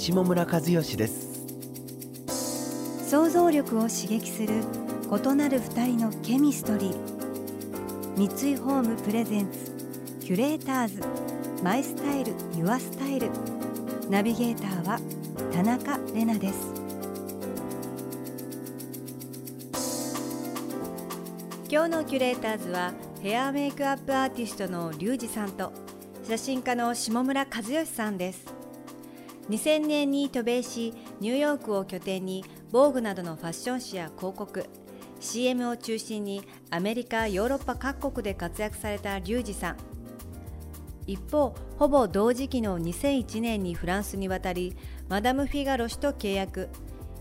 下村和義です。想像力を刺激する異なる二人のケミストリー。三井ホームプレゼンツキュレーターズ。マイスタイルユアスタイル。ナビゲーターは田中れなです。今日のキュレーターズはヘアメイクアップアーティストのリュウジさんと写真家の下村和義さんです2000年に渡米しニューヨークを拠点に防具などのファッション誌や広告 CM を中心にアメリカヨーロッパ各国で活躍されたリュウジさん。一方ほぼ同時期の2001年にフランスに渡りマダム・フィガロ氏と契約。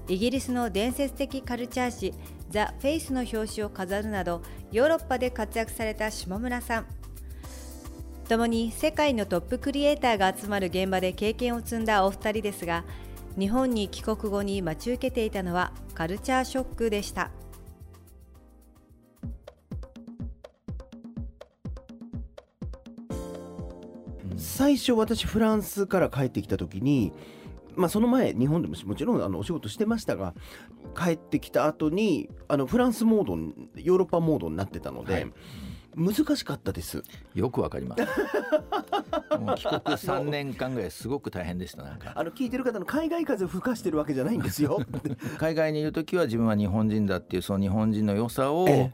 イギリスの伝説的カルチャー誌ザ・フェイスの表紙を飾るなどヨーロッパで活躍された下村さん。共に世界のトップクリエイターが集まる現場で経験を積んだお二人ですが日本に帰国後に待ち受けていたのはカルチャーショックでした。最初私フランスから帰ってきた時にまあ、その前日本でももちろんあのお仕事してましたが帰ってきた後にあのフランスモードヨーロッパモードになってたので、はい難しかったです。よくわかります。もう帰国3年間ぐらいすごく大変でしたなんか。あの聞いてる方の海外風を吹かしてるわけじゃないんですよ。海外にいる時は自分は日本人だっていうその日本人の良さを、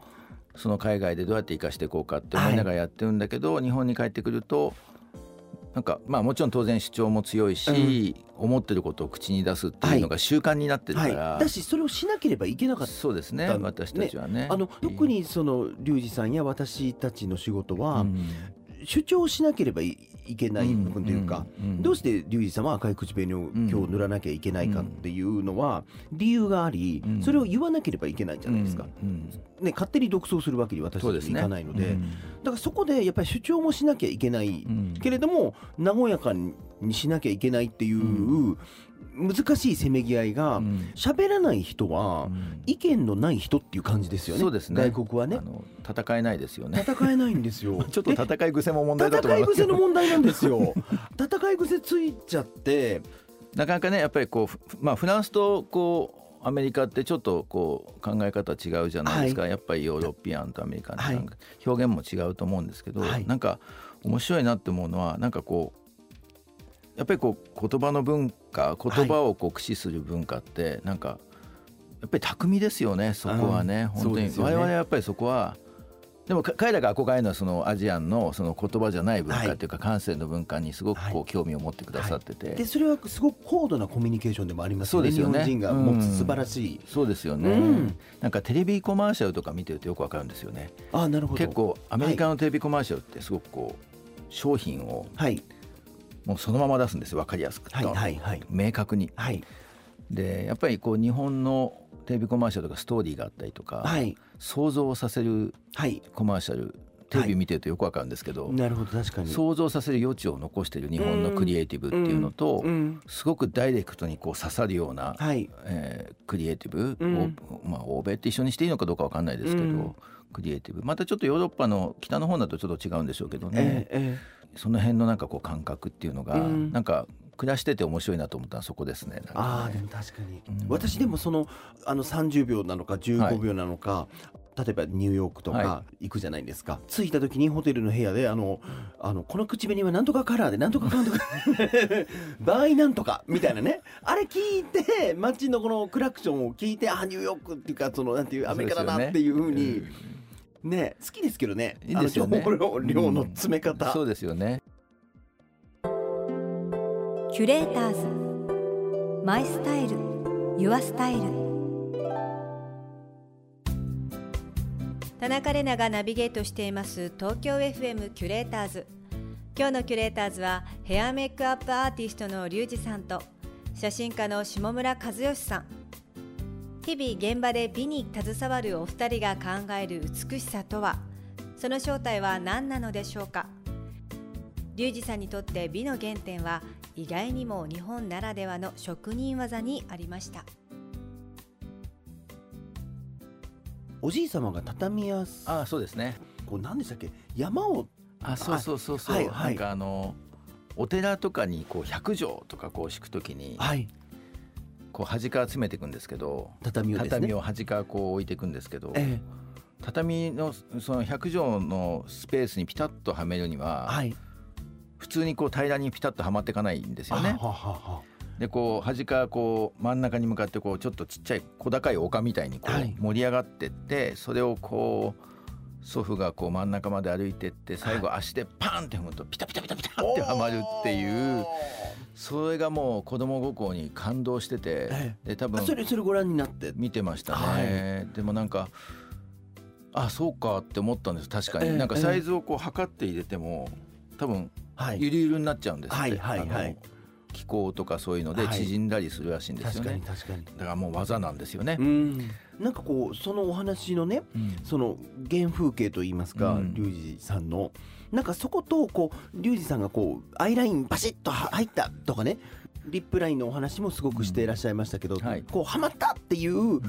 その海外でどうやって生かしていこうかって思いながらやってるんだけど、はい、日本に帰ってくるとなんかまあもちろん当然主張も強いし、うん、思ってることを口に出すっていうのが習慣になってるから、はい。はい、だしそれをしなければいけなかった。そうですね私たちはね。あの特にそのリュウジさんや私たちの仕事は、うん、主張しなければいけない部分というか、どうしてリュウジさんは赤い口紅を今日塗らなきゃいけないかっていうのは理由があり、それを言わなければいけないじゃないですか、ね、勝手に独走するわけに私たちいかないので、ね、だからそこでやっぱり主張もしなきゃいけない、けれども和やかにしなきゃいけないっていう難しいせめぎ合いが喋、うん、らない人は意見のない人っていう感じですよね。そうですね。外国はね。戦えないですよね。戦えないんですよ。ちょっと戦い癖も問題だと思います戦い癖の問題なんですよ。戦い癖ついちゃってなかなかねやっぱりこうまあフランスとこうアメリカってちょっとこう考え方違うじゃないですか、はい、やっぱりヨーロピアンとアメリカンなんか表現も違うと思うんですけど、はい、なんか面白いなって思うのはなんかこうやっぱりこう言葉の文化言葉をこう駆使する文化ってなんかやっぱり巧みですよねそこはね、本当に、我々はやっぱりそこはでも彼らが憧れるのはそのアジアンのその言葉じゃない文化っていうか感性の文化にすごくこう興味を持ってくださってて、でそれはすごく高度なコミュニケーションでもありますよね。日本人が持つ素晴らしい、そうですよね、なんかテレビコマーシャルとか見てるとよくわかるんですよね。あなるほど。結構アメリカのテレビコマーシャルってすごくこう商品を、はいもうそのまま出すんです分かりやすくはいはいはい、明確に。はい、でやっぱりこう日本のテレビコマーシャルとかストーリーがあったりとか、はい、想像させるコマーシャル、テレビ見てるとよくわかるんですけど、なるほど確かに。想像させる余地を残している日本のクリエイティブっていうのと、すごくダイレクトにこう刺さるような、はい。えー、クリエイティブ、まあ、欧米って一緒にしていいのかどうかわかんないですけど、クリエイティブ。またちょっとヨーロッパの北の方だとちょっと違うんでしょうけどね、えーえーその辺のなんかこう感覚っていうのが、うん、なんか暮らしてて面白いなと思ったのはそこですね。ね。ああでも確かに、うん、私でもそのあの30秒なのか15秒なのか、はい、例えばニューヨークとか行くじゃないですか、はい、着いた時にホテルの部屋であのあのこの口紅はなんとかカラーでなんとかかんとか 場合なんとかみたいなね。あれ聞いて街のこのクラクションを聞いてあニューヨークっていうかそのなんていうアメリカだなっていうふうに。ね好きですけどね。いいですよね。量の詰め方、うん、そうですよね。キュレーターズ。マイスタイル。ユアスタイル。田中れながナビゲートしています東京 FM キュレーターズ。今日のキュレーターズはヘアメイクアップアーティストのリュウジさんと写真家の下村和義さん日々現場で美に携わるお二人が考える美しさとは？その正体は何なのでしょうか？リュウジさんにとって美の原点は意外にも日本ならではの職人技にありました。おじい様が畳屋あそうですね。こう何でしたっけ？山を。あそうそうそうそう、はいはい、なんかあのお寺とかにこう百畳とかこう敷くときに、はい、こう端から詰めていくんですけど畳を、ね、畳を端からこう置いていくんですけど、ええ、畳のその百畳のスペースにピタッとはめるには、はい、普通にこう平らにピタッとはまっていかないんですよね。ははは。でこう端からこう真ん中に向かってこうちょっとちっちゃい小高い丘みたいにこう盛り上がってってそれをこう祖父がこう真ん中まで歩いてって最後足でパンって踏むとピタピタピタピタってはまるっていうそれがもう子供心に感動しててで多分それそれご覧になって？見てましたね。でもなんかあそうかって思ったんです。確かに、なんかサイズをこう測って入れても多分ゆるゆるになっちゃうんですって、はいはいはい、気候とかそういうので縮んだりするらしいんですよね、はい、確かに確かに。だからもう技なんですよね。なんかこうそのお話のね、うん、その原風景といいますか、うん、リュウジさんの。なんかそことこうリュウジさんがこうアイラインバシッと入ったとかねリップラインのお話もすごくしていらっしゃいましたけど、うん。はい、こうはまったっていう、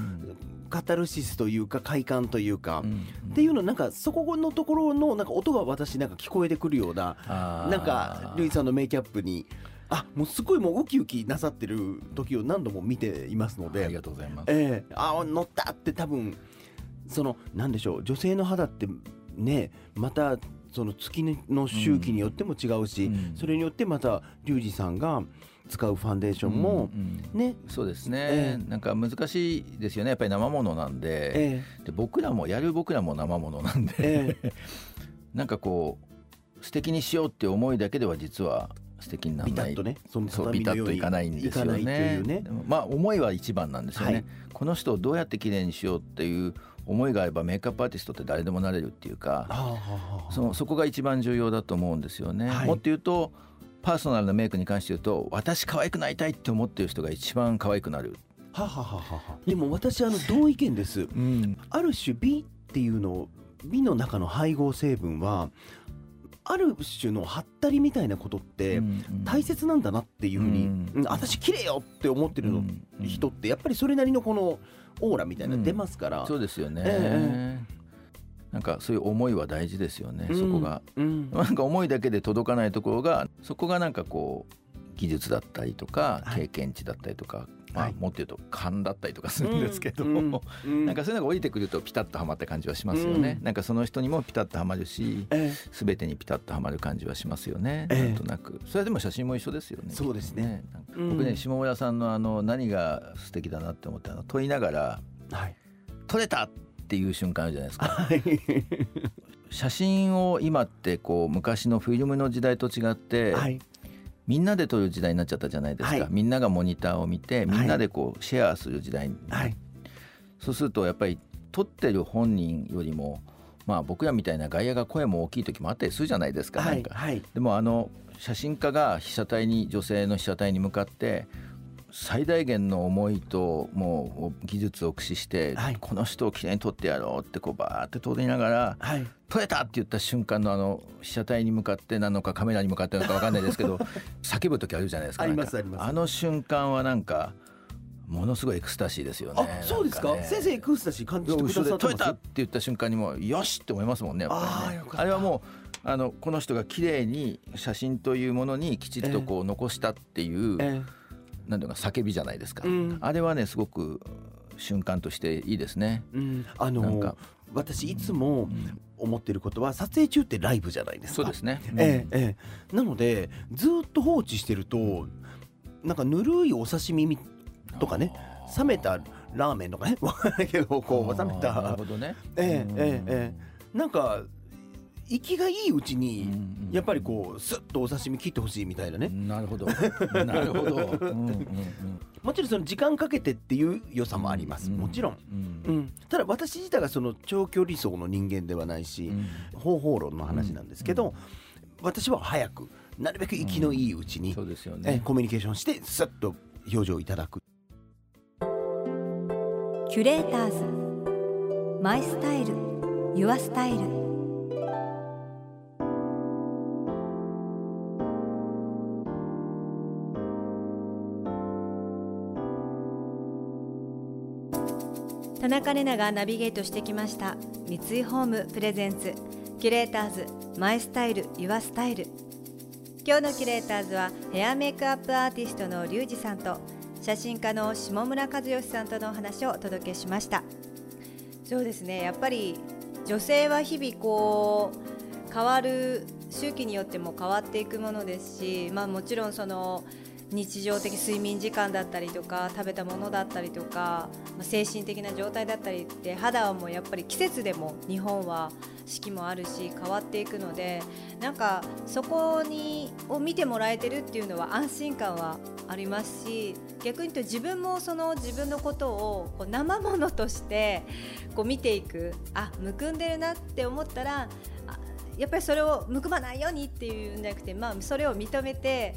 カタルシスというか快感というか、うん。うん、っていうのなんかそこのところのなんか音が私なんか聞こえてくるようななんかルイさんのメイキャップにあもうすごいもうウキウキなさってる時を何度も見ていますので。ありがとうございます、えー、あ乗ったって多分そのなんでしょう女性の肌ってねまたその月の周期によっても違うし、うん、それによってまたリュウジさんが使うファンデーションも、ね、うんうん、そうですね、えー、なんか難しいですよね。やっぱり生ものなんで。えー、で僕らもやる僕らも生ものなんで、えー、なんかこう素敵にしようって思いだけでは実は素敵にならない。ビタッとねそうビタッといかないんですよね、ね、まあ思いは一番なんですよね、はい、この人をどうやって綺麗にしようっていう思いがあればメイクアップアーティストって誰でもなれるっていうかそのそこが一番重要だと思うんですよね、はい、もっと言うとパーソナルなメイクに関して言うと私可愛くなりたいって思ってる人が一番可愛くなる。ははははでも私あの同意見です、うん、ある種美っていうの美の中の配合成分はある種のはったりみたいなことって大切なんだなっていうふうに、うん。うん、私綺麗よって思ってるの、人ってやっぱりそれなりのこのオーラみたいな出ますから、うん、そうですよね、えー、なんかそういう思いは大事ですよね、そこが、うん、なんか思いだけで届かないところがそこがなんかこう技術だったりとか経験値だったりとか、まあ、もっと言うと勘だったりとかするんですけど、う なんかそういうのが降りてくるとピタッとはまった感じはしますよね、うん、なんかその人にもピタッとはまるし、えー、全てにピタッとはまる感じはしますよね、えー、なんとなく。それでも写真も一緒ですよねそうですね。僕ね下村さんのあの何が素敵だなって思ったの問いながら、はい、撮れたっていう瞬間あるじゃないですか。はい。写真を今ってこう昔のフィルムの時代と違って、はい、みんなで撮る時代になっちゃったじゃないですか、はい、みんながモニターを見てみんなでこうシェアする時代に、はい、そうするとやっぱり撮ってる本人よりもまあ僕らみたいな外野が声も大きい時もあったりするじゃないですか,、なんか。でもあの写真家が被写体に女性の被写体に向かって最大限の思いともう技術を駆使して、はい、この人をきれいに撮ってやろうってこうバーって撮りながら、はい、撮れたって言った瞬間のあの被写体に向かってなのかカメラに向かってなのか分かんないですけど 叫ぶ時あるじゃないですか。あの瞬間はなんかものすごいエクスタシーですよね。そうですか、ね、先生エクスタシー感じてくださって撮れたって言った瞬間にもよしって思いますもんねね。あれはもうあのこの人が綺麗に写真というものにきちっとこう残したっていう、えーえ。ーなんていうか叫びじゃないですか、うん、あれはねすごく瞬間としていいですね。うん、あのー、私いつも思ってることは撮影中ってライブじゃないですか。そうですね。ええええ、なのでずっと放置してるとなんかぬるいお刺身とかね冷めたラーメンとかね。わからないけどこう冷めた。なるほどね。ええええええ、なんか生きがいいうちにやっぱりこうスッとお刺身切ってほしいみたいなね。なるほど。なるほど。もちろんその時間かけてっていう良さもあります。もちろん。うん。ただ私自体がその長距離走の人間ではないし、方法論の話なんですけど、私は早くなるべく生きのいいうちに、そうですよね。コミュニケーションしてスッと表情をいただくキュレーターズマイスタイルユアスタイル田中玲奈がナビゲートしてきました。三井ホームプレゼンツ。キュレーターズマイスタイルユアスタイル。今日のキュレーターズはヘアメイクアップアーティストのリュウジさんと写真家の下村和義さんとのお話をお届けしました。そうですねやっぱり女性は日々こう変わる周期によっても変わっていくものですし、まあ、もちろんその日常的睡眠時間だったりとか食べたものだったりとか、まあ、精神的な状態だったりって肌はもうやっぱり季節でも日本は四季もあるし変わっていくのでなんかそこにを見てもらえてるっていうのは安心感はありますし逆に言うと自分もその自分のことをこう生ものとしてこう見ていくあむくんでるなって思ったらやっぱりそれをむくまないようにっていうんじゃなくて、まあ、それを認めて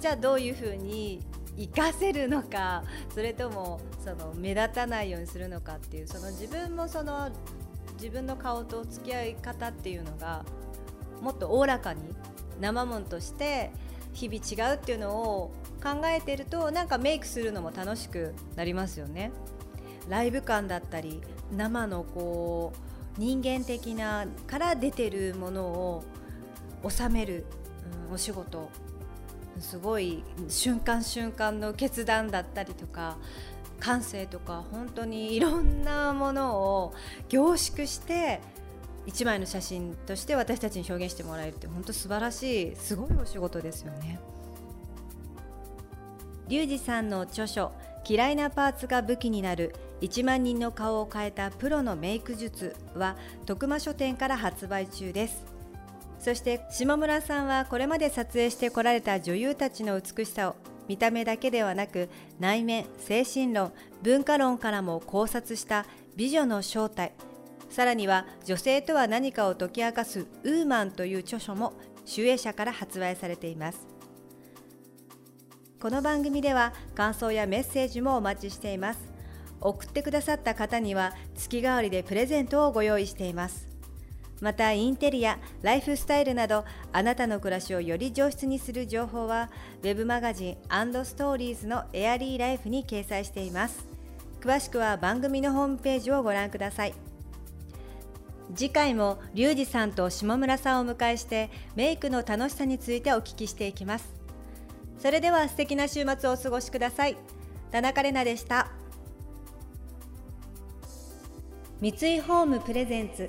じゃあどういうふうに活かせるのかそれともその目立たないようにするのかっていうその自分もその自分の顔と付き合い方っていうのがもっとおおらかに生もんとして日々違うっていうのを考えてるとなんかメイクするのも楽しくなりますよね。ライブ感だったり生のこう人間的なから出てるものを収める、うん、お仕事すごい瞬間瞬間の決断だったりとか感性とか本当にいろんなものを凝縮して1枚の写真として私たちに表現してもらえるって本当素晴らしいすごいお仕事ですよね。リュウジさんの著書「嫌いなパーツが武器になる1万人の顔を変えたプロのメイク術」は徳間書店から発売中です。そして下村さんはこれまで撮影してこられた女優たちの美しさを見た目だけではなく内面精神論文化論からも考察した美女の正体。さらには女性とは何かを解き明かすウーマンという著書も集英社から発売されています。この番組では感想やメッセージもお待ちしています。送ってくださった方には月替わりでプレゼントをご用意しています。またインテリア、ライフスタイルなどあなたの暮らしをより上質にする情報は Web マガジンストーリーズのエアリーライフに掲載しています。詳しくは番組のホームページをご覧ください。次回もリュウジさんと下村さんをお迎えしてメイクの楽しさについてお聞きしていきます。それでは素敵な週末をお過ごしください。田中れなでした。三井ホームプレゼンツ